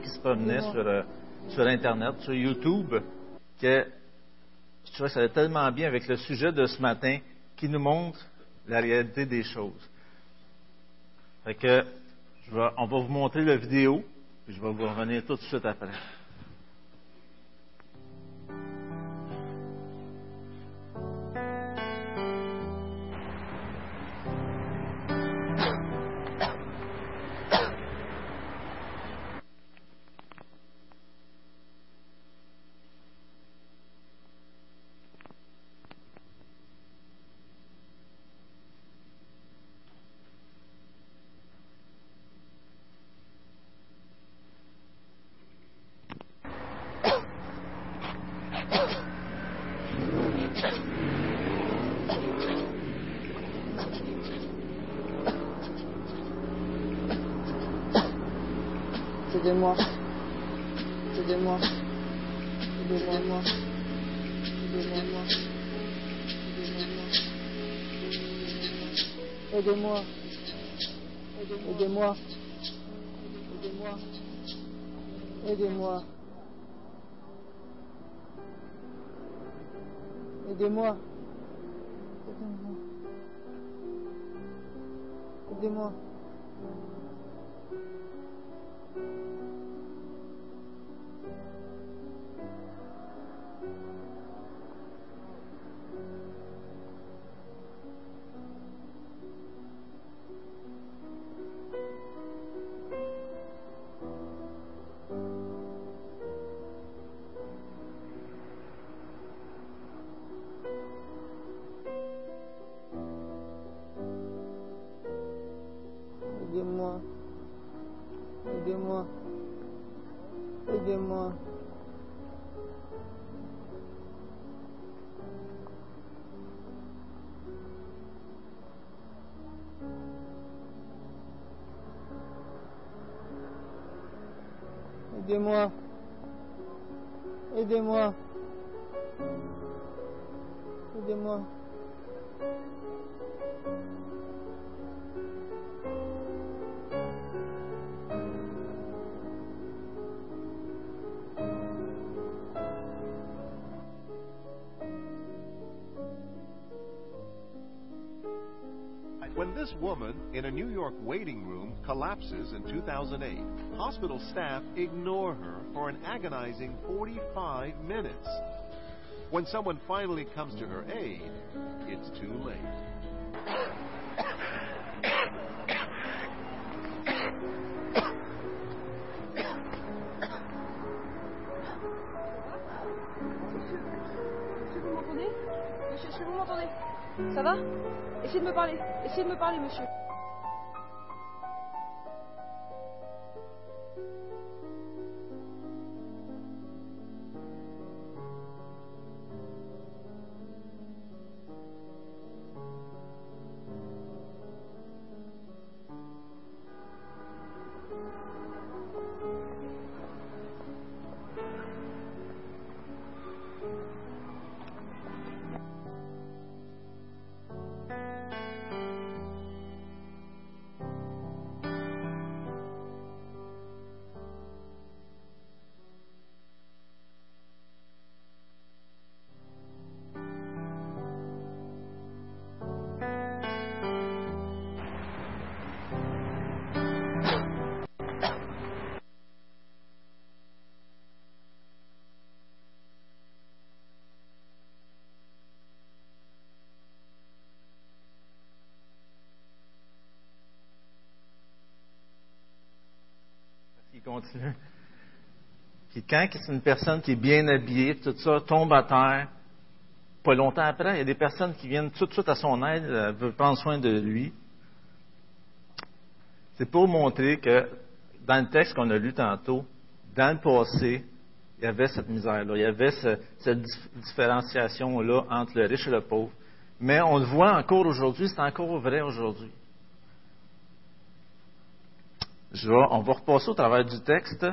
qui se promenait sur, euh, sur Internet, sur YouTube, que je trouvais que ça allait tellement bien avec le sujet de ce matin qui nous montre la réalité des choses. Fait que, je vais- on va vous montrer la vidéo, puis je vais vous revenir tout de suite après. Aidez-moi. Aidez-moi. Aidez-moi. When this woman in a New York waiting room collapses in 2008, hospital staff ignore her for an agonizing 45 minutes. When someone finally comes to her aid, it's too late. Monsieur, vous m'entendez Ça va Essayez de me parler. Essayez de me parler, monsieur. Puis quand c'est une personne qui est bien habillée, tout ça, tombe à terre, pas longtemps après, il y a des personnes qui viennent tout de suite à son aide, euh, veulent prendre soin de lui. C'est pour montrer que dans le texte qu'on a lu tantôt, dans le passé, il y avait cette misère-là, il y avait ce- cette dif- différenciation-là entre le riche et le pauvre. Mais on le voit encore aujourd'hui, c'est encore vrai aujourd'hui. On va repasser au travers du texte.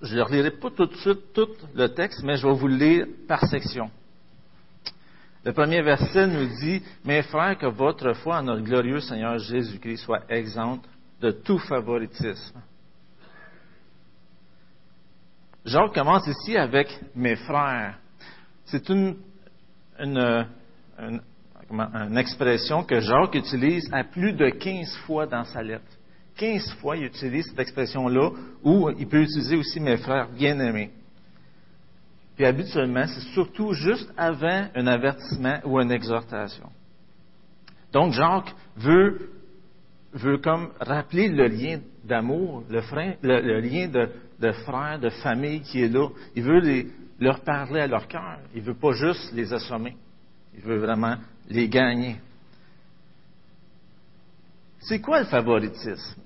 Je ne relirai pas tout de suite tout le texte, mais je vais vous le lire par section. Le premier verset nous dit Mes frères, que votre foi en notre glorieux Seigneur Jésus-Christ soit exempte de tout favoritisme. Jacques commence ici avec mes frères. C'est une, une expression que Jacques utilise à plus de 15 fois dans sa lettre. 15 fois, il utilise cette expression-là, ou il peut utiliser aussi mes frères bien-aimés. Puis habituellement, c'est surtout juste avant un avertissement ou une exhortation. Donc Jacques veut, veut comme rappeler le lien d'amour, le, le- lien de, frère, de famille qui est là. Il veut leur parler à leur cœur. Il veut pas juste les assommer. Il veut vraiment les gagner. C'est quoi le favoritisme?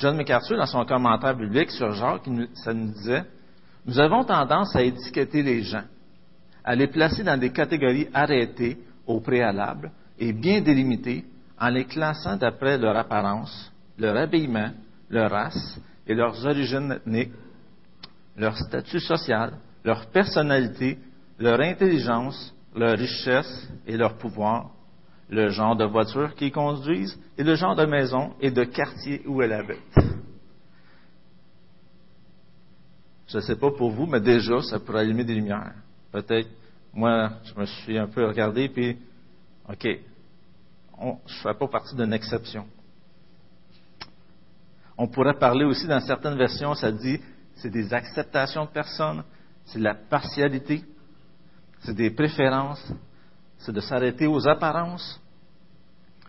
John MacArthur, dans son commentaire biblique sur Jacques, ça nous disait Nous avons tendance à étiqueter les gens, à les placer dans des catégories arrêtées au préalable et bien délimitées en les classant d'après leur apparence, leur habillement, leur race et leurs origines ethniques, leur statut social, leur personnalité, leur intelligence, leur richesse et leur pouvoir, le genre de voiture qu'ils conduisent et le genre de maison et de quartier où elle habite. Je ne sais pas pour vous, mais déjà, ça pourrait allumer des lumières. Peut-être, moi, je me suis un peu regardé, puis, OK, on- je ne fais pas partie d'une exception. On pourrait parler aussi, dans certaines versions, ça dit, c'est des acceptations de personnes, c'est de la partialité, c'est des préférences, c'est de s'arrêter aux apparences.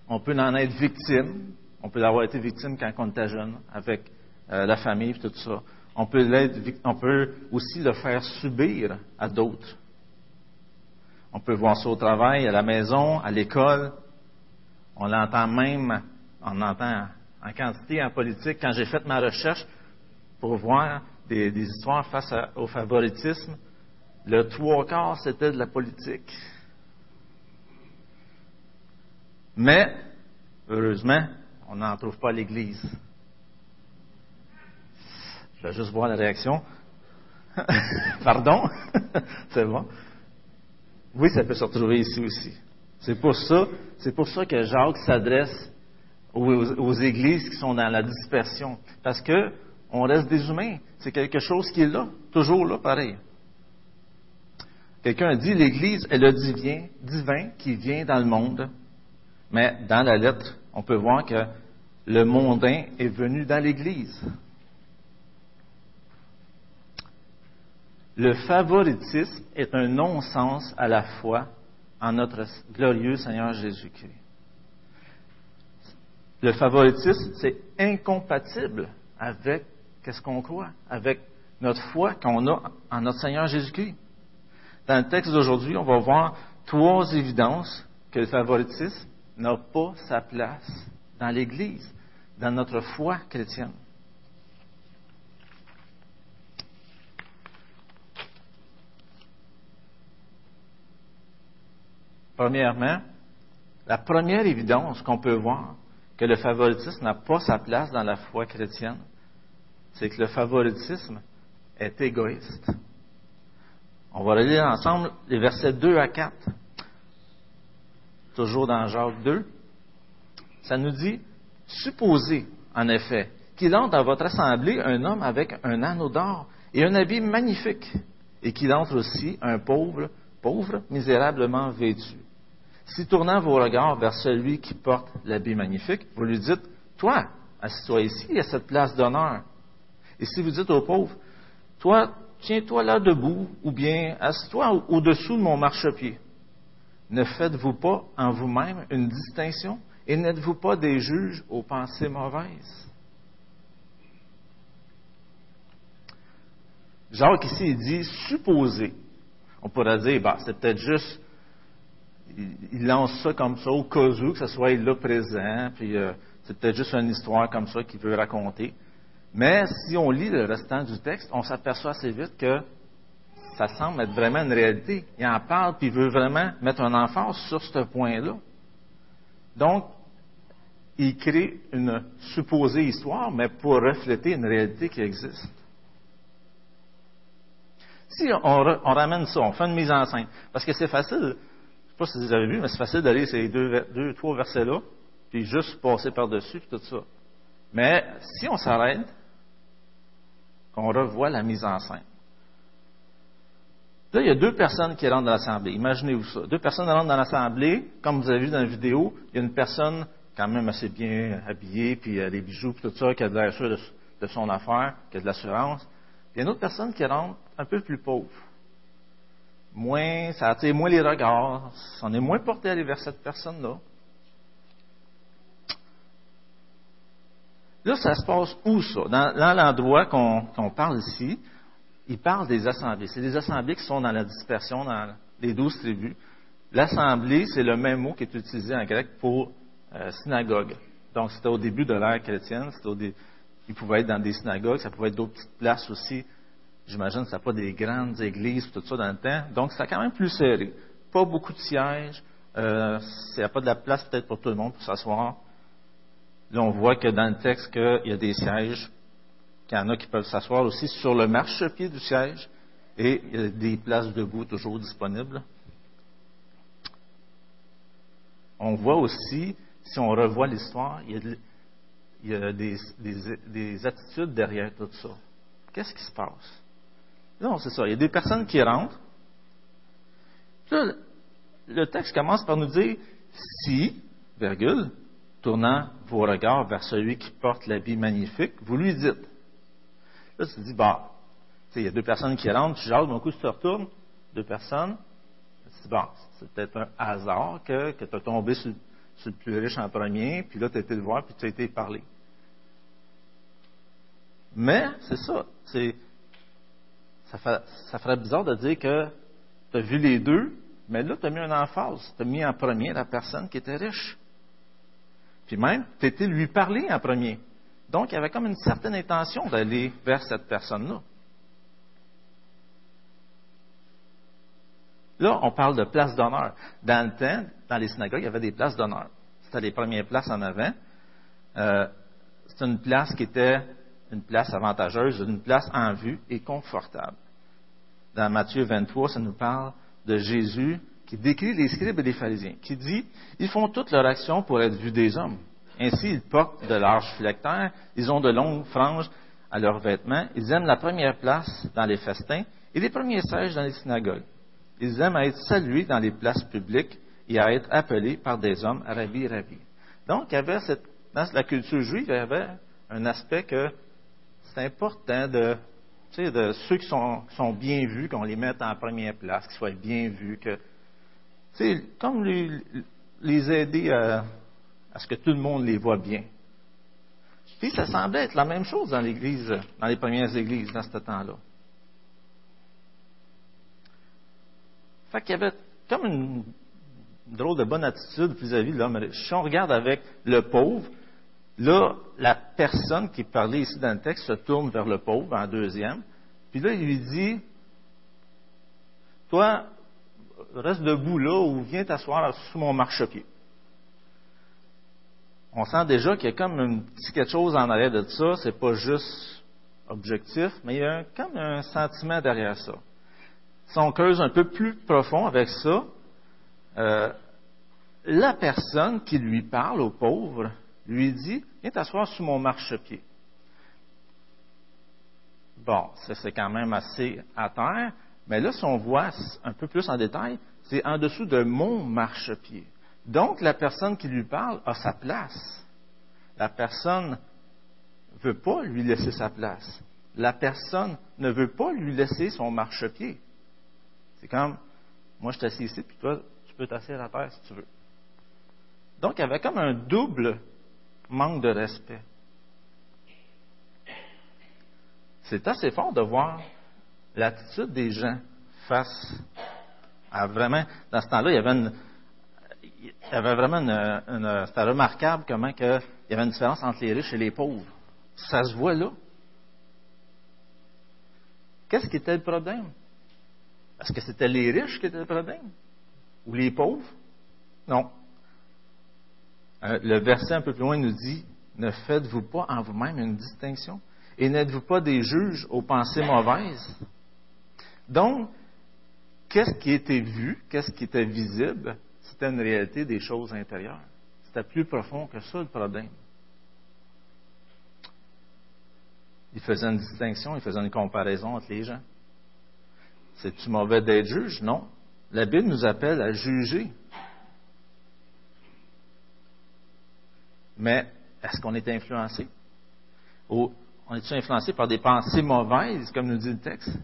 On peut en être victime. On peut avoir été victime quand on était jeune, avec euh, la famille et tout ça. On peut, aussi le faire subir à d'autres. On peut voir ça au travail, à la maison, à l'école. On l'entend même, on l'entend en quantité en politique. Quand j'ai fait ma recherche pour voir des, histoires face au favoritisme, le trois quarts, c'était de la politique. Mais, heureusement, on n'en trouve pas l'Église. Je vais juste voir la réaction. Pardon? c'est bon. Oui, ça peut se retrouver ici aussi. C'est pour ça, c'est pour ça que Jacques s'adresse aux, églises qui sont dans la dispersion. Parce que on reste des humains. C'est quelque chose qui est là, toujours là, pareil. Quelqu'un a dit l'Église est le divin qui vient dans le monde. Mais dans la lettre, on peut voir que le mondain est venu dans l'Église. Le favoritisme est un non-sens à la fois en notre glorieux Seigneur Jésus-Christ. Le favoritisme, c'est incompatible avec qu'est-ce qu'on croit, avec notre foi qu'on a en notre Seigneur Jésus-Christ. Dans le texte d'aujourd'hui, on va voir trois évidences que le favoritisme n'a pas sa place dans l'Église, dans notre foi chrétienne. Premièrement, la première évidence qu'on peut voir que le favoritisme n'a pas sa place dans la foi chrétienne, c'est que le favoritisme est égoïste. On va relire ensemble les versets 2 à 4, toujours dans Jacques 2. Ça nous dit, supposez en effet qu'il entre dans votre assemblée un homme avec un anneau d'or et un habit magnifique, et qu'il entre aussi un pauvre, pauvre, misérablement vêtu. Si tournant vos regards vers celui qui porte l'habit magnifique, vous lui dites, toi, assis-toi ici à cette place d'honneur. Et si vous dites au pauvre, toi, tiens-toi là debout, ou bien assis-toi au- au-dessous de mon marchepied. Ne faites-vous pas en vous-même une distinction et n'êtes-vous pas des juges aux pensées mauvaises? Jacques ici, il dit supposer. On pourrait dire, bah, c'est peut-être juste, il, il lance ça comme ça au cas où, que ce soit là présent, puis euh, c'est peut-être juste une histoire comme ça qu'il veut raconter. Mais si on lit le restant du texte, on s'aperçoit assez vite que ça semble être vraiment une réalité. Il en parle, puis il veut vraiment mettre un emphase sur ce point-là. Donc, il crée une supposée histoire, mais pour refléter une réalité qui existe. Si on, ramène ça, on fait une mise en scène, parce que c'est facile, je ne sais pas si vous avez vu, mais c'est facile d'aller ces deux, deux, trois versets-là, puis juste passer par-dessus, tout ça. Mais si on s'arrête, qu'on revoit la mise en scène. Là, il y a deux personnes qui rentrent dans l'assemblée. Imaginez-vous ça. Deux personnes rentrent dans l'assemblée. Comme vous avez vu dans la vidéo, il y a une personne quand même assez bien habillée, puis a des bijoux, puis tout ça, qui a de l'air sûr de, son affaire, qui a de l'assurance. Il y a une autre personne qui rentre un peu plus pauvre. Moins, ça attire moins les regards. On est moins porté à aller vers cette personne-là. Là, ça se passe où, ça? Dans, l'endroit qu'on parle ici, il parle des assemblées. C'est des assemblées qui sont dans la dispersion, dans les douze tribus. L'assemblée, c'est le même mot qui est utilisé en grec pour euh, synagogue. Donc, c'était au début de l'ère chrétienne. Au dé- Il pouvait être dans des synagogues, ça pouvait être d'autres petites places aussi. J'imagine que ça n'a pas des grandes églises, tout ça dans le temps. Donc, c'était quand même plus serré. Pas beaucoup de sièges. Euh, il n'y a pas de la place peut-être pour tout le monde pour s'asseoir. Là, on voit que dans le texte qu'il y a des sièges, qu'il y en a qui peuvent s'asseoir aussi sur le marchepied du siège, et il y a des places debout toujours disponibles. On voit aussi, si on revoit l'histoire, il y a, des, des- des attitudes derrière tout ça. Qu'est-ce qui se passe? Non, c'est ça. Il y a des personnes qui rentrent. Là, le texte commence par nous dire si, virgule, tournant vos regards vers celui qui porte l'habit magnifique, vous lui dites. Là, tu te dis, bon, il y a deux personnes qui rentrent, tu jases, d'un coup, tu te retournes, deux personnes. Tu te dis, c'est peut-être un hasard que, que tu as tombé sur, le plus riche en premier, puis là, tu as été le voir, puis tu as été parler. Mais, c'est ça. C'est, ça ferait bizarre de dire que tu as vu les deux, mais là, tu as mis un emphase. Tu as mis en premier la personne qui était riche. Puis même, tu étais lui parler en premier. Donc, il y avait comme une certaine intention d'aller vers cette personne-là. Là, on parle de place d'honneur. Dans le temps, dans les synagogues, il y avait des places d'honneur. C'était les premières places en avant. Euh, c'est une place qui était une place avantageuse, une place en vue et confortable. Dans Matthieu 23, ça nous parle de Jésus qui décrit les scribes et les pharisiens, qui dit Ils font toute leur action pour être vus des hommes. Ainsi, ils portent de larges phylactères, ils ont de longues franges à leurs vêtements, ils aiment la première place dans les festins et les premiers sièges dans les synagogues. Ils aiment à être salués dans les places publiques et à être appelés par des hommes Rabbi, Rabbi. Donc, il y avait cette, dans la culture juive, il y avait un aspect que c'est important de, ceux qui sont, bien vus, qu'on les mette en première place, qu'ils soient bien vus, que, comme les aider à, à ce que tout le monde les voit bien. Puis ça semblait être la même chose dans l'Église, dans les premières églises, dans ce temps-là. Fait qu'il y avait comme une drôle de bonne attitude vis-à-vis de l'homme. Si on regarde avec le pauvre, là, la personne qui parlait ici dans le texte se tourne vers le pauvre en deuxième, puis là, il lui dit, toi, reste debout là ou viens t'asseoir sous mon marchepied. On sent déjà qu'il y a comme un petit quelque chose en arrière de ça, c'est pas juste objectif, mais il y a comme un sentiment derrière ça. Si on creuse un peu plus profond avec ça, euh, la personne qui lui parle au pauvre lui dit Viens t'asseoir sous mon marchepied. Bon, ça c'est quand même assez à terre, mais là, si on voit un peu plus en détail, c'est en dessous de mon marchepied. Donc, la personne qui lui parle a sa place. La personne ne veut pas lui laisser sa place. La personne ne veut pas lui laisser son marchepied. C'est comme, moi je assis ici, puis toi, tu peux t'asseoir à terre si tu veux. Donc, il y avait comme un double manque de respect. C'est assez fort de voir l'attitude des gens face à vraiment. Dans ce temps-là, il y avait une. Il y avait vraiment une. C'était remarquable comment il y avait une différence entre les riches et les pauvres. Ça se voit là. Qu'est-ce qui était le problème? Est-ce que c'était les riches qui étaient le problème? Ou les pauvres? Non. Euh, le verset un peu plus loin nous dit Ne faites-vous pas en vous-même une distinction Et n'êtes-vous pas des juges aux pensées mauvaises Donc, qu'est-ce qui était vu, qu'est-ce qui était visible? C'était une réalité des choses intérieures. C'était plus profond que ça le problème. Il faisait une distinction, il faisait une comparaison entre les gens. C'est-tu mauvais d'être juge? Non. La Bible nous appelle à juger. Mais est-ce qu'on est influencé? Ou on est influencé par des pensées mauvaises, comme nous dit le texte?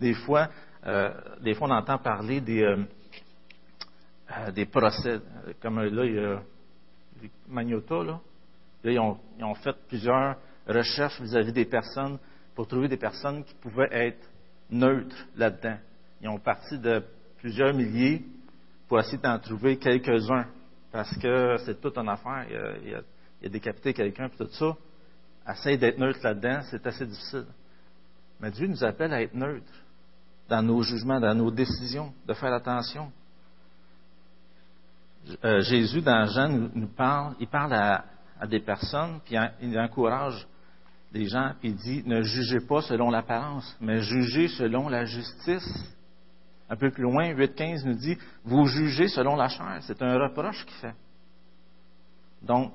Des fois, euh, des fois on entend parler des, euh, euh, des procès. Comme là, il y a Magnota, là. Ils ont, fait plusieurs recherches vis-à-vis des personnes pour trouver des personnes qui pouvaient être neutres là-dedans. Ils ont parti de plusieurs milliers pour essayer d'en trouver quelques-uns parce que c'est toute une affaire. Il a, a, décapité quelqu'un et tout ça. Essaye d'être neutre là-dedans, c'est assez difficile. Mais Dieu nous appelle à être neutre dans nos jugements, dans nos décisions, de faire attention. Euh, Jésus, dans Jean, nous, parle, il parle à, des personnes, puis il encourage les gens, puis il dit, ne jugez pas selon l'apparence, mais jugez selon la justice. Un peu plus loin, 8.15 nous dit, vous jugez selon la chair. C'est un reproche qu'il fait. Donc,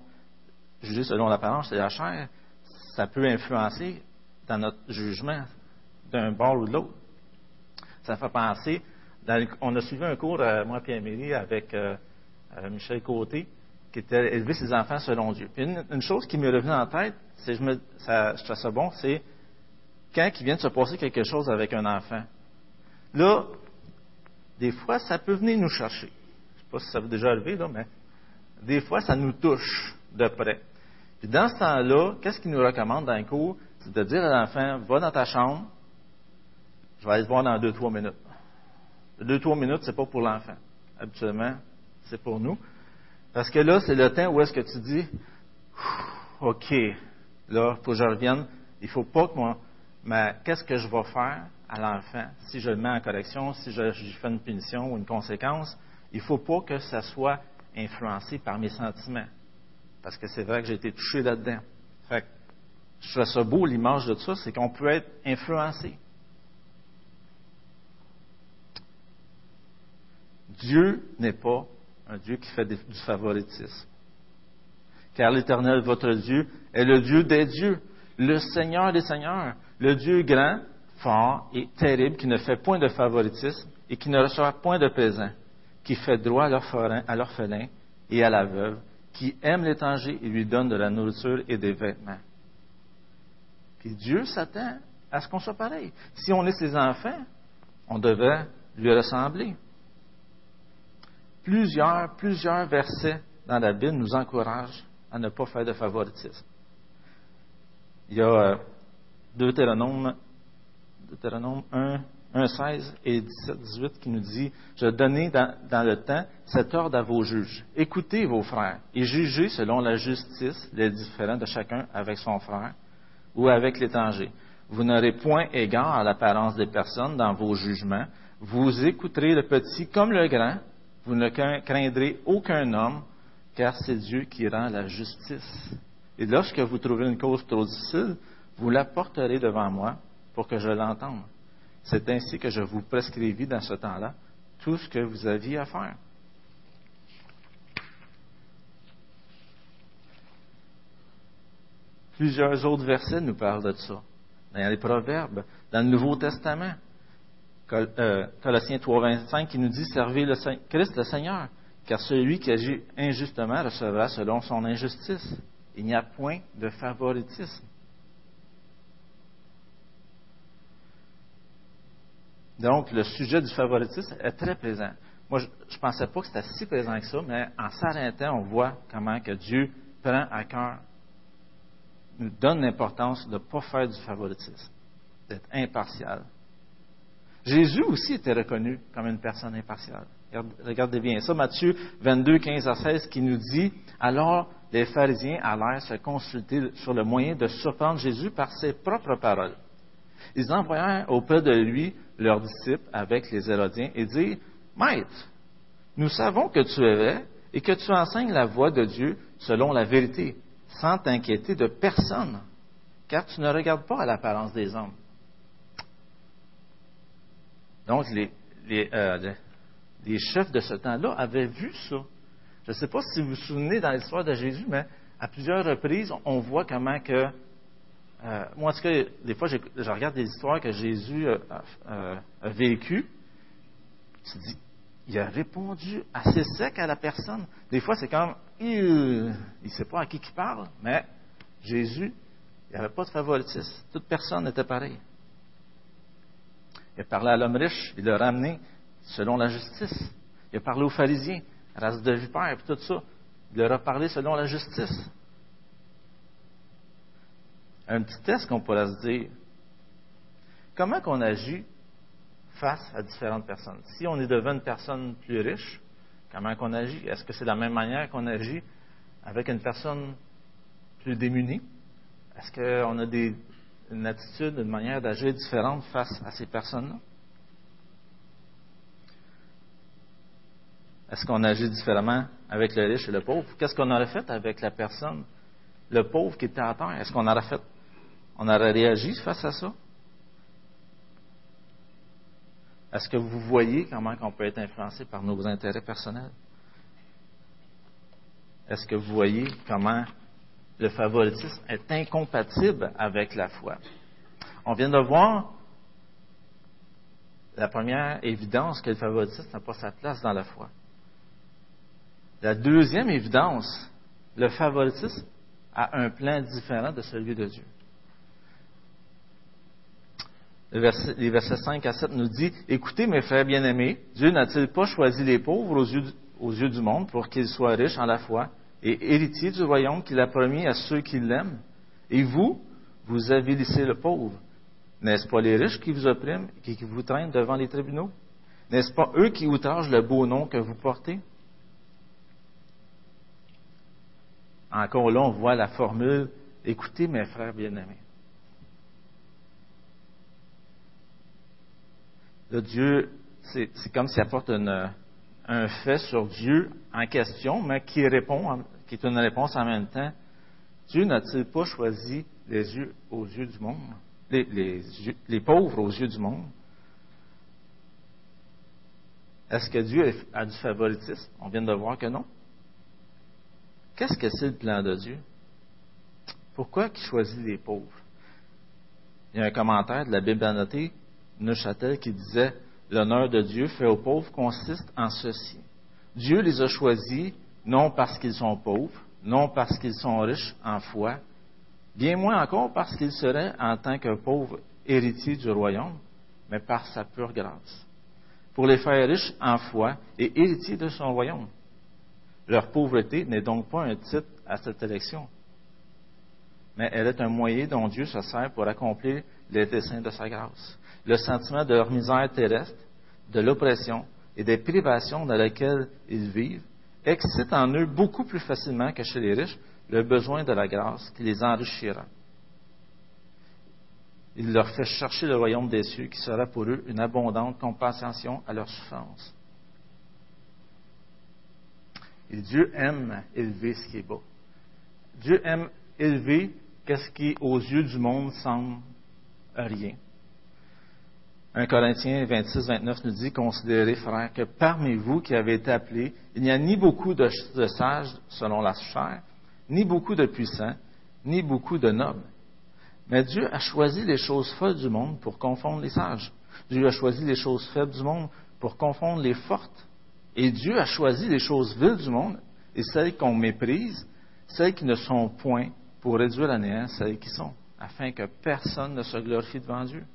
juger selon l'apparence, c'est la chair, ça peut influencer dans notre jugement d'un bord ou de l'autre. Ça fait penser, on a suivi un cours, euh, moi et Amélie, avec euh, euh, Michel Côté, qui était élever ses enfants selon Dieu. Puis une, chose qui m'est revenue en tête, c'est, je me, ça, trouve ça bon, c'est quand il vient de se passer quelque chose avec un enfant. Là, des fois, ça peut venir nous chercher. Je ne sais pas si ça vous déjà arrivé, là, mais des fois, ça nous touche de près. Puis dans ce temps-là, qu'est-ce qu'il nous recommande dans le cours? C'est de dire à l'enfant, va dans ta chambre, je vais aller te voir dans deux, trois minutes. Deux, trois minutes, c'est pas pour l'enfant. Habituellement, c'est pour nous. Parce que là, c'est le temps où est-ce que tu dis, OK, là, il faut que je revienne. Il faut pas que moi, mais qu'est-ce que je vais faire à l'enfant? Si je le mets en correction, si je, je fais une punition ou une conséquence? Il faut pas que ça soit influencé par mes sentiments. Parce que c'est vrai que j'ai été touché là-dedans. Fait que, je trouve ça beau, l'image de ça, c'est qu'on peut être influencé. Dieu n'est pas un Dieu qui fait du favoritisme. Car l'Éternel, votre Dieu, est le Dieu des dieux, le Seigneur des seigneurs, le Dieu grand, fort et terrible, qui ne fait point de favoritisme et qui ne reçoit point de présent, qui fait droit à l'orphelin et à la veuve, qui aime l'étranger et lui donne de la nourriture et des vêtements. Puis Dieu s'attend à ce qu'on soit pareil. Si on est ses enfants, on devrait lui ressembler. Plusieurs, plusieurs versets dans la Bible nous encouragent à ne pas faire de favoritisme. Il y a euh, Deutéronome, Deutéronome 1, 1, 16 et 17, 18 qui nous dit, je donnais dans, le temps cet ordre à vos juges. Écoutez vos frères et jugez selon la justice les différents de chacun avec son frère ou avec l'étranger. Vous n'aurez point égard à l'apparence des personnes dans vos jugements. Vous écouterez le petit comme le grand. Vous ne craindrez aucun homme, car c'est Dieu qui rend la justice. Et lorsque vous trouverez une cause trop difficile, vous l'apporterez devant moi pour que je l'entende. C'est ainsi que je vous prescrivis dans ce temps-là tout ce que vous aviez à faire. Plusieurs autres versets nous parlent de ça. Dans les Proverbes, dans le Nouveau Testament, Colossiens 3.25, qui nous dit Servez le Christ le Seigneur, car celui qui agit injustement recevra selon son injustice. Il n'y a point de favoritisme. Donc, le sujet du favoritisme est très présent. Moi, je ne pensais pas que c'était si présent que ça, mais en s'arrêtant, on voit comment que Dieu prend à cœur, nous donne l'importance de ne pas faire du favoritisme, d'être impartial. Jésus aussi était reconnu comme une personne impartiale. Regardez bien ça, Matthieu 22, 15 à 16, qui nous dit, alors les pharisiens allèrent se consulter sur le moyen de surprendre Jésus par ses propres paroles. Ils envoyèrent auprès de lui leurs disciples avec les Hérodiens et dirent, Maître, nous savons que tu es vrai et que tu enseignes la voie de Dieu selon la vérité, sans t'inquiéter de personne, car tu ne regardes pas à l'apparence des hommes. Donc, les, les, euh, les chefs de ce temps-là avaient vu ça. Je ne sais pas si vous vous souvenez dans l'histoire de Jésus, mais à plusieurs reprises, on voit comment que euh, moi, en tout cas, des fois, je regarde des histoires que Jésus euh, a, euh, vécues. Tu dis, il a répondu assez sec à la personne. Des fois, c'est comme, il ne sait pas à qui il parle, mais Jésus, il n'y avait pas de favoritisme. Toute personne était pareille. Il a parlé à l'homme riche, il l'a ramené selon la justice. Il a parlé aux pharisiens, race de vipère, et tout ça. Il leur a parlé selon la justice. Un petit test qu'on pourrait se dire. Comment qu'on agit face à différentes personnes? Si on est devant une personne plus riche, comment qu'on agit? Est-ce que c'est la même manière qu'on agit avec une personne plus démunie? Est-ce qu'on a des, une attitude, une manière d'agir différente face à ces personnes-là? Est-ce qu'on agit différemment avec le riche et le pauvre? Qu'est-ce qu'on aurait fait avec la personne, le pauvre qui était à terre? Est-ce qu'on aurait fait, on aurait réagi face à ça? Est-ce que vous voyez comment on peut être influencé par nos intérêts personnels? Est-ce que vous voyez comment le favoritisme est incompatible avec la foi? On vient de voir la première évidence que le favoritisme n'a pas sa place dans la foi. La deuxième évidence, le favoritisme a un plan différent de celui de Dieu. Les versets 5 à 7 nous dit Écoutez, mes frères bien-aimés, Dieu n'a-t-il pas choisi les pauvres aux yeux du monde pour qu'ils soient riches en la foi? Et héritiers du royaume qu'il a promis à ceux qui l'aiment Et vous, vous avilissez le pauvre. N'est-ce pas les riches qui vous oppriment et qui vous traînent devant les tribunaux? N'est-ce pas eux qui outragent le beau nom que vous portez? Encore là, on voit la formule Écoutez, mes frères bien-aimés. Dieu, c'est comme s'il apporte une- un fait sur Dieu en question, mais qui répond, qui est une réponse en même temps. Dieu n'a-t-il pas choisi les yeux aux yeux du monde, les, pauvres aux yeux du monde? Est-ce que Dieu a du favoritisme? On vient de voir que non. Qu'est-ce que c'est le plan de Dieu? Pourquoi il choisit les pauvres? Il y a un commentaire de la Bible annotée, Neuchâtel, qui disait L'honneur de Dieu fait aux pauvres consiste en ceci. Dieu les a choisis non parce qu'ils sont pauvres, non parce qu'ils sont riches en foi, bien moins encore parce qu'ils seraient, en tant que pauvres, héritiers du royaume, mais par sa pure grâce. Pour les faire riches en foi et héritiers de son royaume. Leur pauvreté n'est donc pas un titre à cette élection, mais elle est un moyen dont Dieu se sert pour accomplir les desseins de sa grâce. Le sentiment de leur misère terrestre, de l'oppression et des privations dans lesquelles ils vivent excite en eux beaucoup plus facilement que chez les riches le besoin de la grâce qui les enrichira. Il leur fait chercher le royaume des cieux qui sera pour eux une abondante compensation à leur souffrance. Et Dieu aime élever ce qui est beau. Dieu aime élever qu'est-ce qui, aux yeux du monde, semble rien. 1 Corinthiens 26, 29 nous dit, Considérez, frères, que parmi vous qui avez été appelés, il n'y a ni beaucoup de, sages selon la chair, ni beaucoup de puissants, ni beaucoup de nobles. Mais Dieu a choisi les choses folles du monde pour confondre les sages. Dieu a choisi les choses faibles du monde pour confondre les fortes. Et Dieu a choisi les choses viles du monde et celles qu'on méprise, celles qui ne sont point, pour réduire à néant celles qui sont, afin que personne ne se glorifie devant Dieu.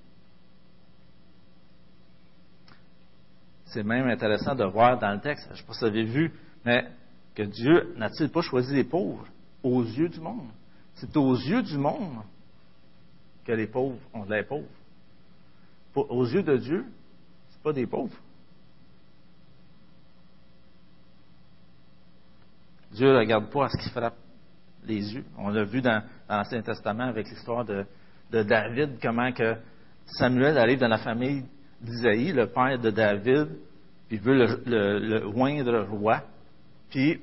C'est même intéressant de voir dans le texte, je ne sais pas si vous avez vu, mais que Dieu n'a-t-il pas choisi les pauvres aux yeux du monde? C'est aux yeux du monde que les pauvres ont de l'air pauvres. Pour- Aux yeux de Dieu, ce pas des pauvres. Dieu ne regarde pas à ce qui frappe les yeux. On l'a vu dans, dans l'Ancien Testament avec l'histoire de, de David, comment que Samuel arrive dans la famille d'Isaïe, le père de David, puis il veut le, le, roi. Puis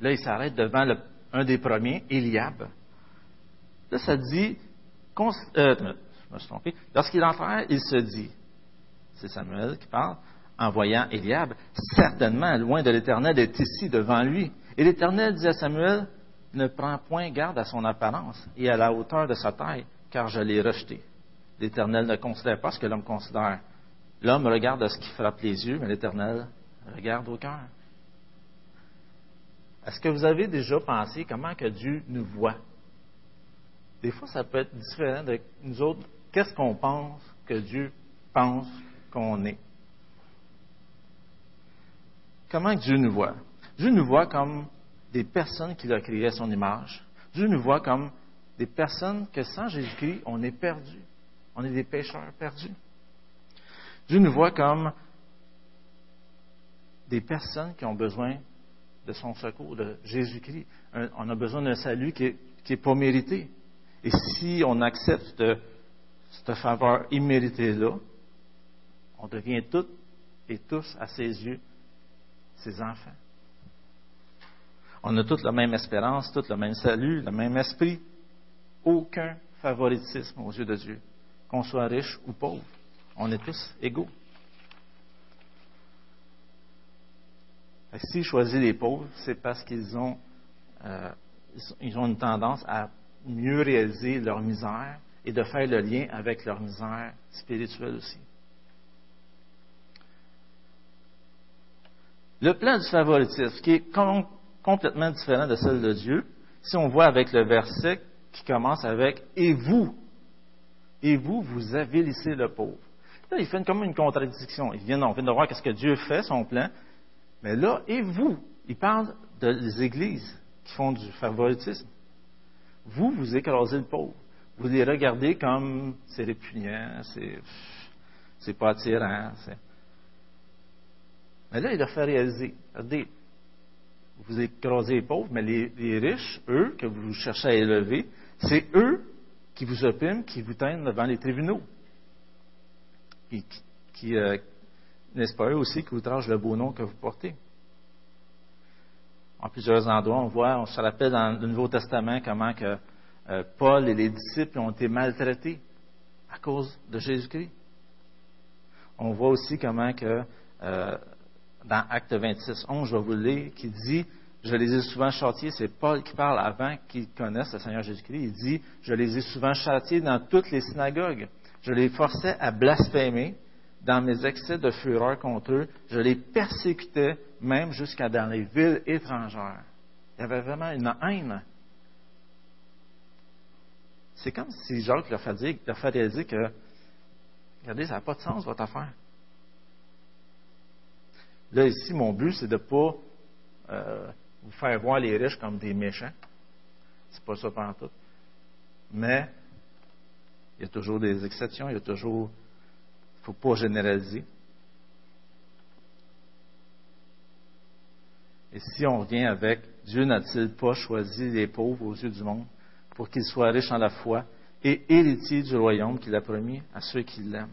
là, il s'arrête devant un des premiers, Eliab. Là, ça dit, euh, je me suis trompé. Lorsqu'il entra, il se dit, c'est Samuel qui parle, en voyant Eliab, certainement, loin de l'Éternel est ici devant lui. Et l'Éternel dit à Samuel, ne prend point garde à son apparence et à la hauteur de sa taille, car je l'ai rejeté. L'Éternel ne considère pas ce que l'homme considère. L'homme regarde à ce qui frappe les yeux, mais l'Éternel regarde au cœur. Est-ce que vous avez déjà pensé comment que Dieu nous voit? Des fois, ça peut être différent de nous autres. Qu'est-ce qu'on pense que Dieu pense qu'on est? Comment Dieu nous voit? Dieu nous voit comme des personnes qu'il a créées à son image. Dieu nous voit comme des personnes que sans Jésus-Christ, on est perdu. On est des pécheurs perdus. Dieu nous voit comme des personnes qui ont besoin de son secours, de Jésus-Christ. On a besoin d'un salut qui n'est pas mérité. Et si on accepte cette faveur imméritée-là, on devient toutes et tous, à ses yeux, ses enfants. On a toutes la même espérance, tous le même salut, le même esprit. Aucun favoritisme aux yeux de Dieu, qu'on soit riche ou pauvre. On est tous égaux. S'ils choisissent les pauvres, c'est parce qu'ils ont, euh, ont une tendance à mieux réaliser leur misère et de faire le lien avec leur misère spirituelle aussi. Le plan du favoritisme, qui est complètement différent de celle de Dieu, si on voit avec le verset qui commence avec Et vous, et vous, vous avilissez le pauvre. Là, il fait comme une contradiction. Il vient, on vient de voir qu'est-ce que Dieu fait, son plan. Mais là, et vous, il parle des églises qui font du favoritisme. Vous, vous écrasez le pauvre. Vous les regardez comme c'est répugnant, c'est, pas attirant. Mais là, il a fait réaliser. Regardez, vous écrasez les pauvres, mais les, riches, eux, que vous cherchez à élever, c'est eux qui vous oppriment, qui vous tiennent devant les tribunaux. Et qui, euh, n'est-ce pas eux aussi qui outragent le beau nom que vous portez? En plusieurs endroits, on voit, on se rappelle dans le Nouveau Testament comment que euh, Paul et les disciples ont été maltraités à cause de Jésus-Christ. On voit aussi comment que euh, dans Acte 26, 11, je vais vous le lire, qui dit, je les ai souvent châtiés, c'est Paul qui parle avant qu'ils connaissent le Seigneur Jésus-Christ, il dit, je les ai souvent châtiés dans toutes les synagogues, je les forçais à blasphémer, dans mes excès de fureur contre eux, je les persécutais même jusqu'à dans les villes étrangères. Il y avait vraiment une haine. C'est comme si Jacques leur fait, dire, que, regardez, ça n'a pas de sens votre affaire. Là, ici, mon but, c'est de ne pas euh, vous faire voir les riches comme des méchants. C'est pas ça pendant tout. Mais il y a toujours des exceptions, il y a toujours il ne faut pas généraliser. Et si on revient avec Dieu n'a-t-il pas choisi les pauvres aux yeux du monde pour qu'ils soient riches en la foi et héritiers du royaume qu'il a promis à ceux qui l'aiment?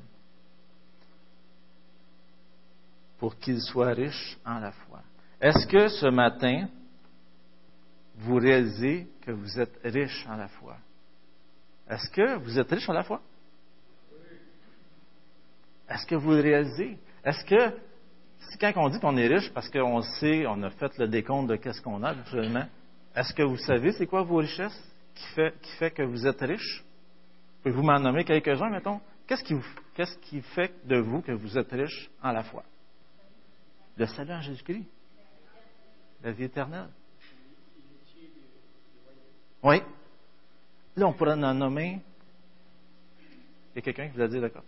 Pour qu'ils soient riches en la foi. Est-ce que ce matin, vous réalisez que vous êtes riche en la foi? Est-ce que vous êtes riche en la foi? Est-ce que vous le réalisez? Est-ce que, quand on dit qu'on est riche parce qu'on sait, on a fait le décompte de qu'est-ce qu'on a actuellement, est-ce que vous savez c'est quoi vos richesses qui fait, qui fait que vous êtes riche? Pouvez-vous m'en nommer quelques-uns, mettons? Qu'est-ce qui, qui fait de vous que vous êtes riche en la foi? Le salut en Jésus-Christ. La vie éternelle. Oui. Là, on pourrait en nommer. Il y a quelqu'un qui vous a dit d'accord?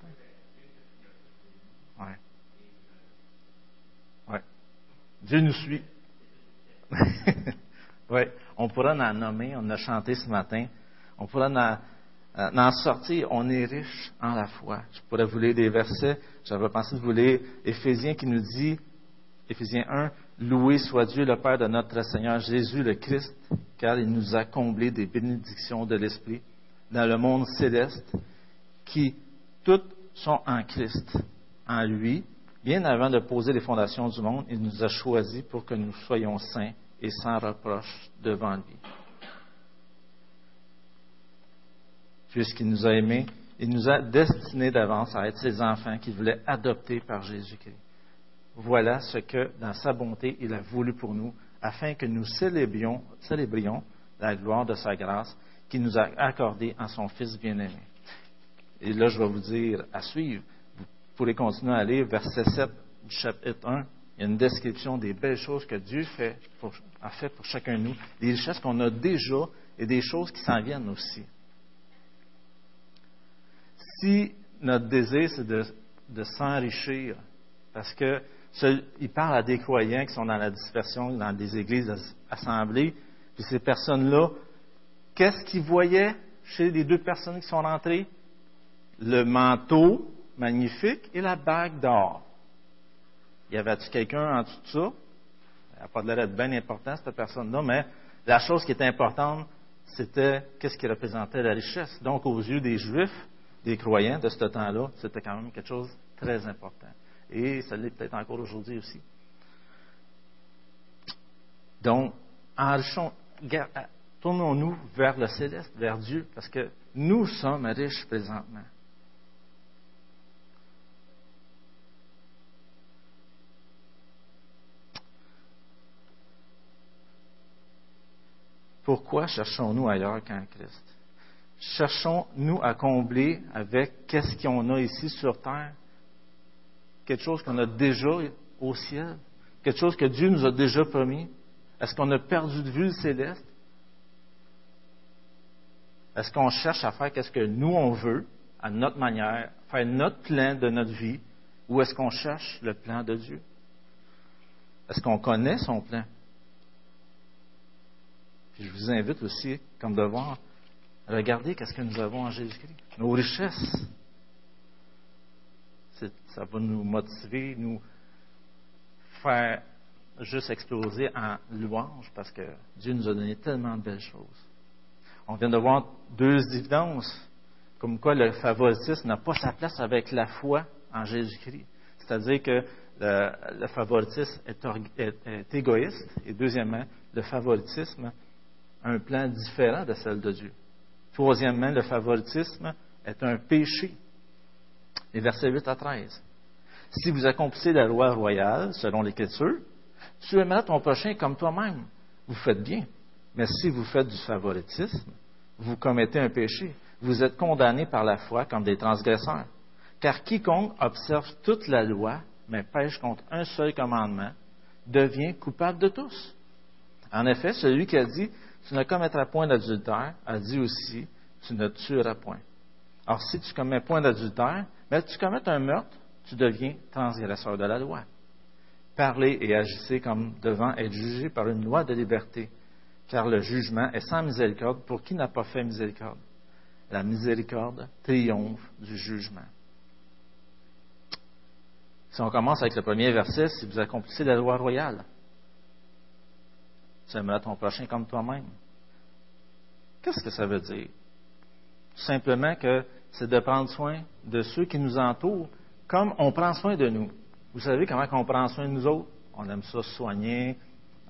Ouais. Ouais. Dieu nous suit. oui. On pourra en nommer, on a chanté ce matin. On pourra en, euh, en sortir. On est riche en la foi. Je pourrais vous lire des versets. J'avais pensé de vous lire Éphésiens qui nous dit, Éphésiens 1, Loué soit Dieu le Père de notre Seigneur Jésus le Christ, car il nous a comblé des bénédictions de l'Esprit dans le monde céleste, qui toutes sont en Christ en lui, bien avant de poser les fondations du monde, il nous a choisis pour que nous soyons saints et sans reproche devant lui. Puisqu'il nous a aimés, il nous a destinés d'avance à être ses enfants qu'il voulait adopter par Jésus-Christ. Voilà ce que, dans sa bonté, il a voulu pour nous, afin que nous célébrions, la gloire de sa grâce qu'il nous a accordée en son Fils bien-aimé. Et là, je vais vous dire à suivre. Vous pourrez continuer à lire verset 7 du chapitre 1. Il y a une description des belles choses que Dieu fait pour- a fait pour chacun de nous, des richesses qu'on a déjà et des choses qui s'en viennent aussi. Si notre désir, c'est de, s'enrichir, parce que il parle à des croyants qui sont dans la dispersion, dans des églises as- assemblées, puis ces personnes-là, qu'est-ce qu'ils voyaient chez les deux personnes qui sont rentrées? Le manteau magnifique et la bague d'or. Y avait-tu quelqu'un en dessous de ça? Elle n'a pas de l'air d'être bien important, cette personne-là, mais la chose qui était importante, c'était qu'est-ce qui représentait la richesse. Donc, aux yeux des Juifs, des croyants de ce temps-là, c'était quand même quelque chose de très important. Et ça l'est peut-être encore aujourd'hui aussi. Donc, enrichons, euh, tournons-nous vers le céleste, vers Dieu, parce que nous sommes riches présentement. Pourquoi cherchons-nous ailleurs qu'en Christ? Cherchons-nous à combler avec qu'est-ce qu'on a ici sur terre? Quelque chose qu'on a déjà au ciel? Quelque chose que Dieu nous a déjà promis? Est-ce qu'on a perdu de vue le céleste? Est-ce qu'on cherche à faire qu'est-ce que nous on veut, à notre manière, faire notre plan de notre vie, ou est-ce qu'on cherche le plan de Dieu? Est-ce qu'on connaît son plan? Puis je vous invite aussi, comme devoir, à regarder qu'est-ce que nous avons en Jésus-Christ. Nos richesses. Ça va nous motiver, nous faire juste exploser en louange parce que Dieu nous a donné tellement de belles choses. On vient de voir deux évidences, comme quoi le favoritisme n'a pas sa place avec la foi en Jésus-Christ. C'est-à-dire que le, favoritisme est égoïste, et deuxièmement, le favoritisme a un plan différent de celle de Dieu. Troisièmement, le favoritisme est un péché. Les versets 8 à 13. Si vous accomplissez la loi royale, selon l'Écriture, tu aimeras ton prochain comme toi-même. Vous faites bien. Mais si vous faites du favoritisme, vous commettez un péché. Vous êtes condamnés par la foi comme des transgresseurs. Car quiconque observe toute la loi, mais pêche contre un seul commandement, devient coupable de tous. En effet, celui qui a dit Tu ne commettras point d'adultère a dit aussi Tu ne tueras point. Or, si tu commets point d'adultère, mais tu commets un meurtre, tu deviens transgresseur de la loi. Parlez et agissez comme devant être jugé par une loi de liberté, car le jugement est sans miséricorde pour qui n'a pas fait miséricorde. La miséricorde triomphe du jugement. Si on commence avec le premier verset, si vous accomplissez la loi royale, tu aimeras ton prochain comme toi-même. Qu'est-ce que ça veut dire? Simplement que c'est de prendre soin de ceux qui nous entourent comme on prend soin de nous. Vous savez comment on prend soin de nous autres? On aime ça soigner,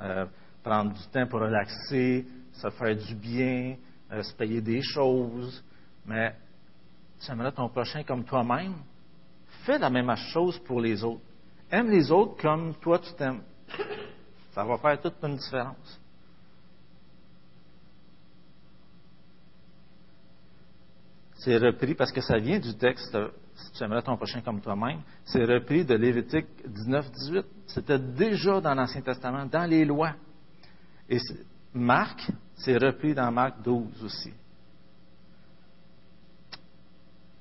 euh, prendre du temps pour relaxer, se faire du bien, euh, se payer des choses. Mais tu aimerais ton prochain comme toi-même? Fais la même chose pour les autres. Aime les autres comme toi tu t'aimes. Ça va faire toute une différence. C'est repris parce que ça vient du texte si tu aimerais ton prochain comme toi-même. C'est repris de Lévitique 19-18. C'était déjà dans l'Ancien Testament, dans les lois. Et Marc, c'est repris dans Marc 12 aussi.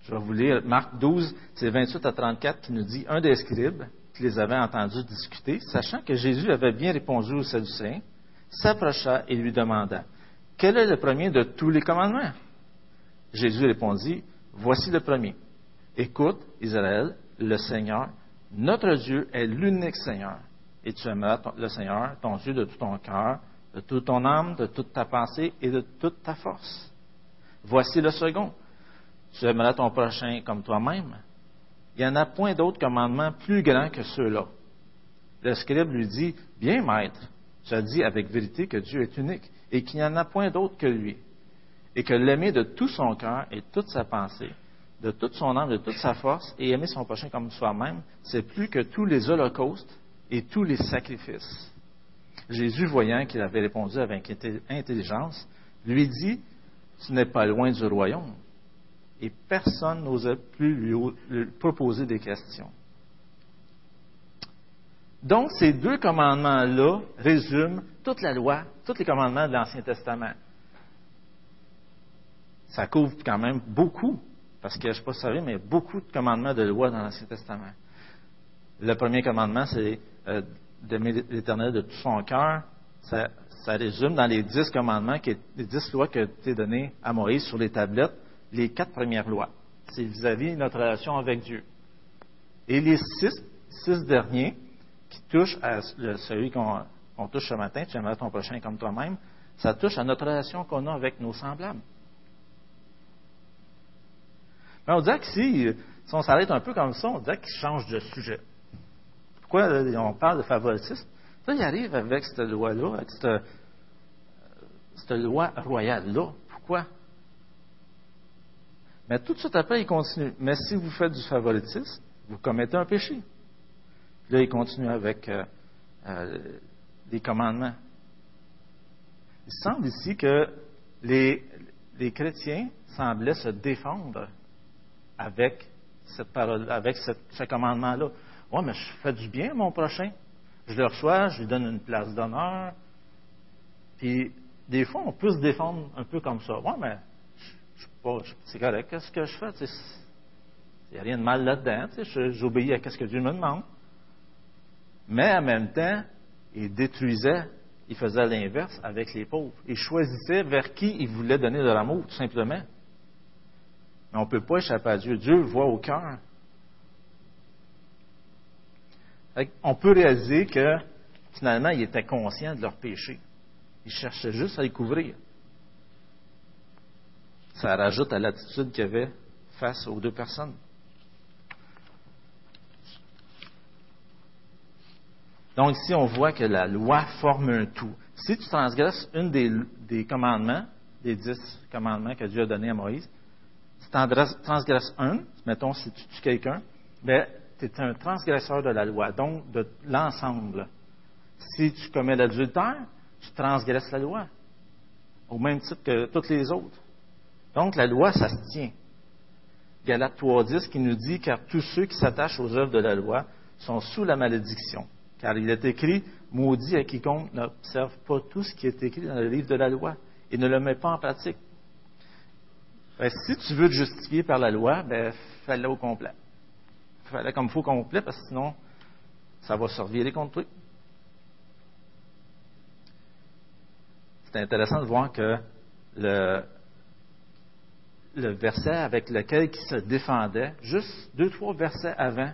Je vais vous lire Marc 12, c'est 28 à 34 qui nous dit Un des scribes qui les avait entendus discuter, sachant que Jésus avait bien répondu aux Sadducéens, s'approcha et lui demanda Quel est le premier de tous les commandements? Jésus répondit Voici le premier. Écoute, Israël, le Seigneur, notre Dieu est l'unique Seigneur. Et tu aimeras le Seigneur, ton Dieu, de tout ton cœur, de toute ton âme, de toute ta pensée et de toute ta force. Voici le second. Tu aimeras ton prochain comme toi-même. Il n'y en a point d'autre commandement plus grand que ceux-là. Le scribe lui dit, Bien, maître, tu as dit avec vérité que Dieu est unique et qu'il n'y en a point d'autre que lui. Et que l'aimer de tout son cœur et toute sa pensée, de toute son âme, de toute sa force, et aimer son prochain comme soi-même, c'est plus que tous les holocaustes et tous les sacrifices. Jésus, voyant qu'il avait répondu avec intelligence, lui dit, tu n'es pas loin du royaume. Et personne n'osait plus lui, proposer des questions. Donc, ces deux commandements-là résument toute la loi, tous les commandements de l'Ancien Testament. Ça couvre quand même beaucoup, parce que je ne sais pas si vous savez, mais beaucoup de commandements de loi dans l'Ancien Testament. Le premier commandement, c'est euh, d'aimer l'Éternel de tout son cœur. Ça, résume dans les dix commandements, qui les dix lois qui ont été données à Moïse sur les tablettes, les quatre premières lois. C'est vis-à-vis notre relation avec Dieu. Et les six, derniers, qui touchent à celui qu'on qu'on touche ce matin, tu aimeras ton prochain comme toi-même, ça touche à notre relation qu'on a avec nos semblables. Mais on dirait que si, si on s'arrête un peu comme ça, on dirait qu'il change de sujet. Pourquoi euh, on parle de favoritisme? Là, il arrive avec cette loi-là, avec cette, euh, cette loi royale-là. Pourquoi? Mais tout de suite après, il continue. Mais si vous faites du favoritisme, vous commettez un péché. Là, il continue avec euh, euh, les commandements. Il semble ici que les, les chrétiens semblaient se défendre avec cette parole, avec ce commandement-là. Ouais, mais je fais du bien à mon prochain. Je le reçois, je lui donne une place d'honneur. Puis, des fois, on peut se défendre un peu comme ça. Ouais, mais je- je c'est correct, qu'est-ce que je fais? Il n'y a rien de mal là-dedans. J'obéis à ce que Dieu me demande. Mais en même temps, il détruisait, il faisait l'inverse avec les pauvres. Il choisissait vers qui il voulait donner de l'amour, tout simplement. Mais on ne peut pas échapper à Dieu. Dieu voit au cœur. On peut réaliser que finalement, ils étaient conscients de leur péché. Ils cherchaient juste à les couvrir. Ça rajoute à l'attitude qu'il y avait face aux deux personnes. Donc ici, on voit que la loi forme un tout. Si tu transgresses une des, des commandements, des dix commandements que Dieu a donnés à Moïse, tu transgresses- un, mettons si tu tues quelqu'un, ben, tu es un transgresseur de la loi, donc de l'ensemble. Si tu commets l'adultère, tu transgresses la loi, au même titre que toutes les autres. Donc la loi, ça se tient. Galates 3.10 qui nous dit, car tous ceux qui s'attachent aux œuvres de la loi sont sous la malédiction. Car il est écrit, maudit à quiconque n'observe pas tout ce qui est écrit dans le livre de la loi et ne le met pas en pratique. Ben, si tu veux te justifier par la loi, ben, fais-le au complet. Fais-le comme il faut complet, parce que sinon, ça va se revirer contre toi. C'est intéressant de voir que le, le verset avec lequel il se défendait, juste deux, trois versets avant,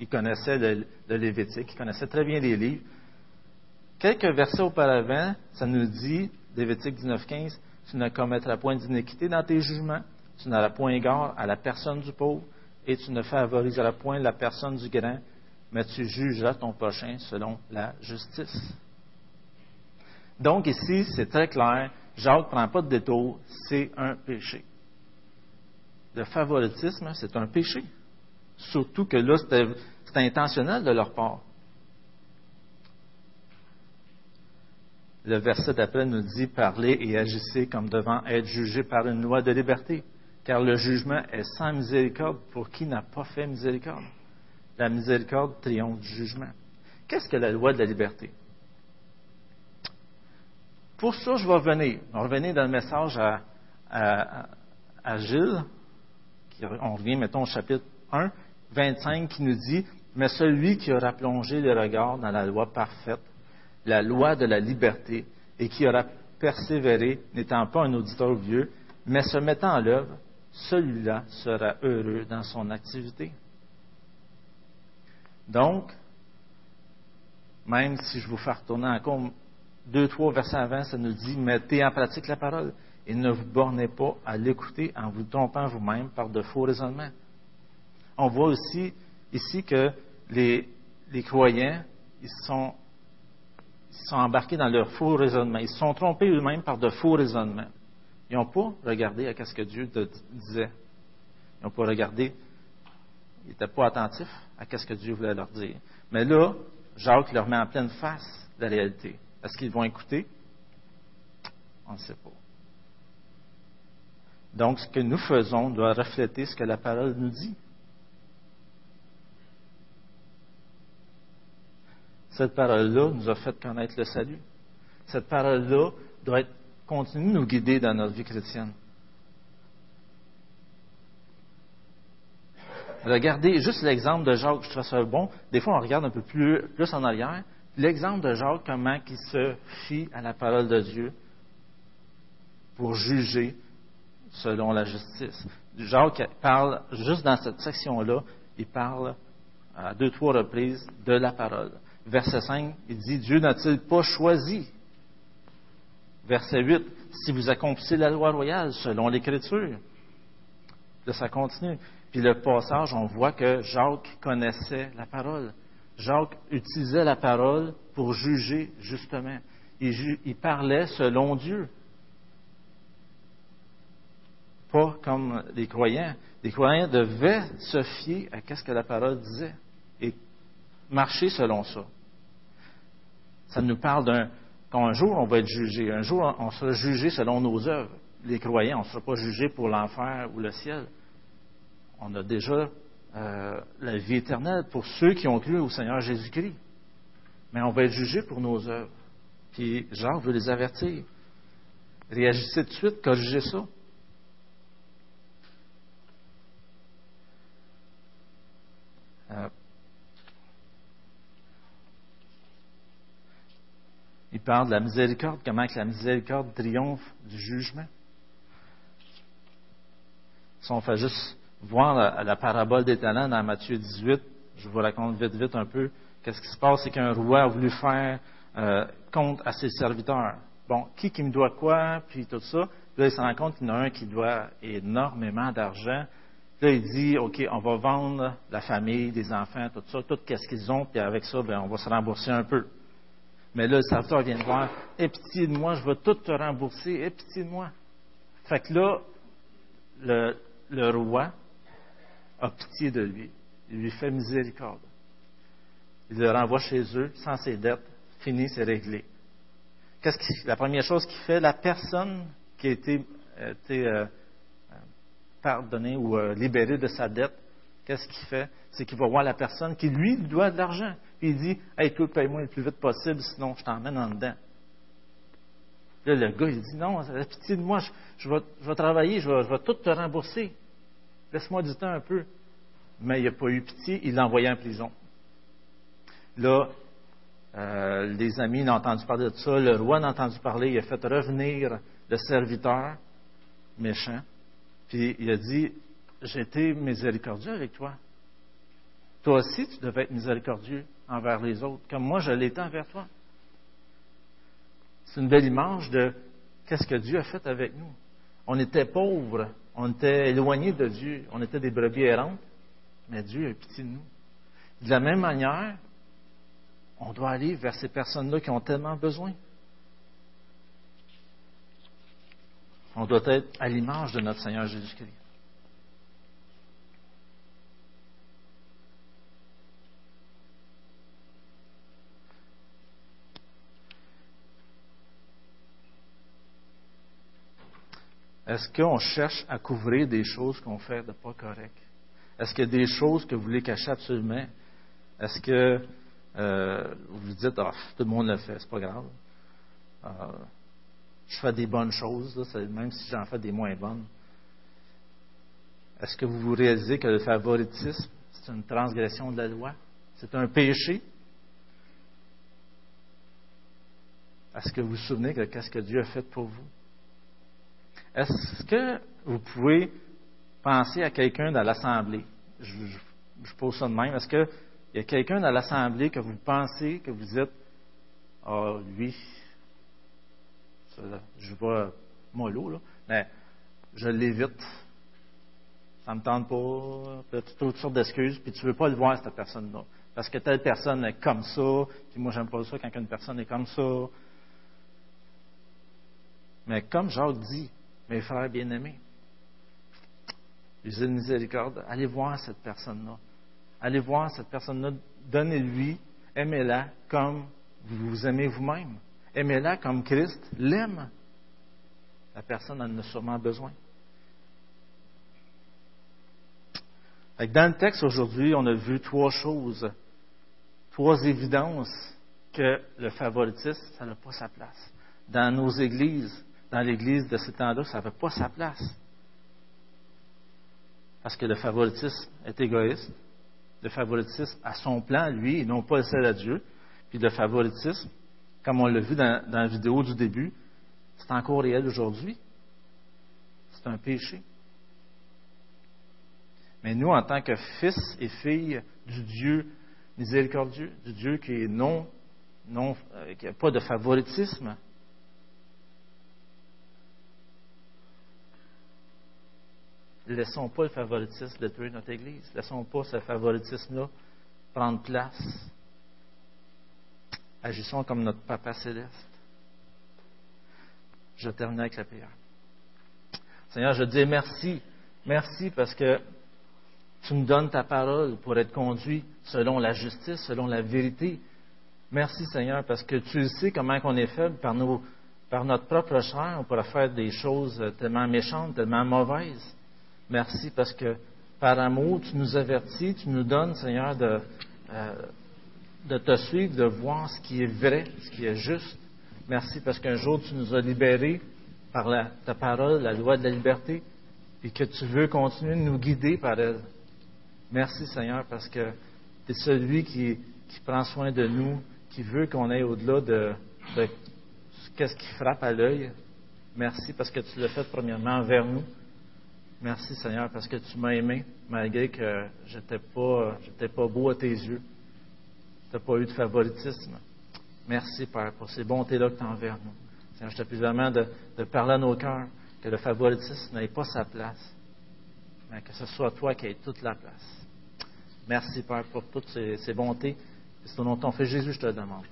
il connaissait le Lévitique, il connaissait très bien les livres. Quelques versets auparavant, ça nous dit, Lévitique 19.15, tu ne commettras point d'iniquité dans tes jugements, tu n'auras point égard à la personne du pauvre, et tu ne favoriseras point la personne du grand, mais tu jugeras ton prochain selon la justice. Donc ici, c'est très clair, Jacques ne prend pas de détour, c'est un péché. Le favoritisme, c'est un péché. Surtout que là, c'était intentionnel de leur part. Le verset d'après nous dit Parlez et agissez comme devant être jugés par une loi de liberté, car le jugement est sans miséricorde pour qui n'a pas fait miséricorde. La miséricorde triomphe du jugement. Qu'est-ce que la loi de la liberté? Pour ça, je vais revenir. On va revenir dans le message à, Gilles. On revient, mettons, au chapitre 1, 25, qui nous dit Mais celui qui aura plongé le regard dans la loi parfaite, la loi de la liberté, et qui aura persévéré, n'étant pas un auditeur vieux, mais se mettant en l'œuvre, celui-là sera heureux dans son activité. Donc, même si je vous fais retourner encore deux, trois versets avant, ça nous dit mettez en pratique la parole et ne vous bornez pas à l'écouter en vous trompant vous-même par de faux raisonnements. On voit aussi ici que les, les croyants, ils sont, sont embarqués dans leur faux raisonnement. Ils se sont trompés eux-mêmes par de faux raisonnements. Ils n'ont pas regardé à ce que Dieu disait. Ils n'ont pas regardé, ils n'étaient pas attentifs à ce que Dieu voulait leur dire. Mais là, Jacques leur met en pleine face la réalité. Est-ce qu'ils vont écouter? On ne sait pas. Donc, ce que nous faisons doit refléter ce que la parole nous dit. Cette parole-là nous a fait connaître le salut. Cette parole-là doit être, continuer de nous guider dans notre vie chrétienne. Regardez juste l'exemple de Jacques, je trouve ça bon. Des fois, on regarde un peu plus, plus en arrière. L'exemple de Jacques, comment il se fie à la parole de Dieu pour juger selon la justice. Jacques parle, juste dans cette section-là, il parle à deux, trois reprises de la parole. Verset 5, il dit, Dieu n'a-t-il pas choisi? Verset 8, si vous accomplissez la loi royale selon l'Écriture. Ça continue. Puis le passage, on voit que Jacques connaissait la parole. Jacques utilisait la parole pour juger justement. Il, parlait selon Dieu. Pas comme les croyants. Les croyants devaient se fier à ce que la parole disait marcher selon ça. Ça nous parle d'un qu'un jour on va être jugé, un jour on sera jugé selon nos œuvres. Les croyants, on ne sera pas jugé pour l'enfer ou le ciel on a déjà euh, la vie éternelle pour ceux qui ont cru au Seigneur Jésus-Christ. Mais on va être jugé pour nos œuvres. Puis Jean veut les avertir. Réagissez de suite, corrigez ça. Parle de la miséricorde, comment que la miséricorde triomphe du jugement. Si on fait juste voir la, parabole des talents dans Matthieu 18, je vous raconte vite, vite un peu. Qu'est-ce qui se passe? C'est qu'un roi a voulu faire euh, compte à ses serviteurs. Bon, qui qui me doit quoi, puis tout ça. Puis là, il se rend compte qu'il y en a un qui doit énormément d'argent. Là, il dit, OK, on va vendre la famille, des enfants, tout ça, tout ce qu'ils ont, puis avec ça, ben, on va se rembourser un peu. Mais là, le serviteur vient de voir, aie pitié de moi, je vais tout te rembourser, aie pitié de moi. Fait que là, le, le roi, a pitié de lui. Il lui fait miséricorde. Il le renvoie chez eux sans ses dettes. Fini, c'est réglé. Qu'est-ce qui, la première chose qu'il fait, la personne qui a été, euh, euh, pardonnée ou euh, libérée de sa dette, qu'est-ce qu'il fait? C'est qu'il va voir la personne qui, lui, doit de l'argent. Puis il dit Hey, toi, paye-moi le plus vite possible, sinon je t'emmène en dedans. Là, le gars, il dit Non, pitié de moi, je, vais, travailler, je vais, je vais tout te rembourser laisse-moi du temps un peu. Mais il n'a pas eu pitié, il l'a envoyé en prison. Là, euh, les amis n'ont entendu parler de ça, le roi n'a entendu parler, il a fait revenir le serviteur méchant, puis il a dit, été miséricordieux avec toi. Toi aussi, tu devais être miséricordieux envers les autres, comme moi je l'étais envers toi. C'est une belle image de qu'est-ce que Dieu a fait avec nous. On était pauvres, on était éloignés de Dieu, on était des brebis errantes, mais Dieu a pitié de nous. De la même manière, on doit aller vers ces personnes-là qui ont tellement besoin. On doit être à l'image de notre Seigneur Jésus-Christ. Est-ce qu'on cherche à couvrir des choses qu'on fait de pas correct? Est-ce qu'il y a des choses que vous voulez cacher absolument? Est-ce que euh, vous dites, ah, tout le monde le fait, c'est pas grave. Euh, je fais des bonnes choses, même si j'en fais des moins bonnes. Est-ce que vous vous réalisez que le favoritisme, c'est une transgression de la loi? C'est un péché? Est-ce que vous vous souvenez de ce que Dieu a fait pour vous? Est-ce que vous pouvez penser à quelqu'un dans l'Assemblée? Je, pose ça de même. Est-ce qu'il y a quelqu'un dans l'Assemblée que vous pensez, que vous dites, ah, oh, lui, je vois mollo, là, mais je l'évite. Ça ne me tente pas, peut-être toutes sortes d'excuses, puis tu ne veux pas le voir, cette personne-là. Parce que telle personne est comme ça, puis moi, j'aime pas ça quand une personne est comme ça. Mais comme Jacques dit, mes frères bien-aimés, les de miséricorde, allez voir cette personne-là. Allez voir cette personne-là, donnez-lui, aimez-la comme vous vous aimez vous-même. Aimez-la comme Christ l'aime. La personne en a sûrement besoin. Dans le texte aujourd'hui, on a vu trois choses, trois évidences que le favoritisme, ça n'a pas sa place. Dans nos églises, dans l'église de ces temps-là, ça n'avait pas sa place. Parce que le favoritisme est égoïste. Le favoritisme a son plan, lui, et non pas le celle à Dieu. Puis le favoritisme, comme on l'a vu dans, dans la vidéo du début, c'est encore réel aujourd'hui. C'est un péché. Mais nous, en tant que fils et filles du Dieu miséricordieux, du Dieu qui est non, non, euh, qui n'a pas de favoritisme, laissons pas le favoritisme détruire notre Église. Laissons pas ce favoritisme-là prendre place. Agissons comme notre Papa céleste. Je termine avec la prière. Seigneur, je dis merci. Merci parce que tu nous donnes ta parole pour être conduit selon la justice, selon la vérité. Merci Seigneur parce que tu sais comment on est faible par, nos, par notre propre chair. On pourrait faire des choses tellement méchantes, tellement mauvaises. Merci parce que par amour, tu nous avertis, tu nous donnes, Seigneur, de, euh, de te suivre, de voir ce qui est vrai, ce qui est juste. Merci parce qu'un jour, tu nous as libérés par la, ta parole, la loi de la liberté, et que tu veux continuer de nous guider par elle. Merci, Seigneur, parce que tu es celui qui, qui, prend soin de nous, qui veut qu'on aille au-delà de, de qu'est-ce qui frappe à l'œil. Merci parce que tu l'as fait premièrement envers nous. Merci Seigneur parce que tu m'as aimé malgré que je n'étais pas, pas beau à tes yeux. Tu n'as pas eu de favoritisme. Merci Père pour ces bontés-là que tu as envers nous. Seigneur, je te prie vraiment de, parler à nos cœurs, que le favoritisme n'ait pas sa place, mais que ce soit toi qui aies toute la place. Merci Père pour toutes ces, ces bontés. C'est au nom de ton Jésus, je te demande.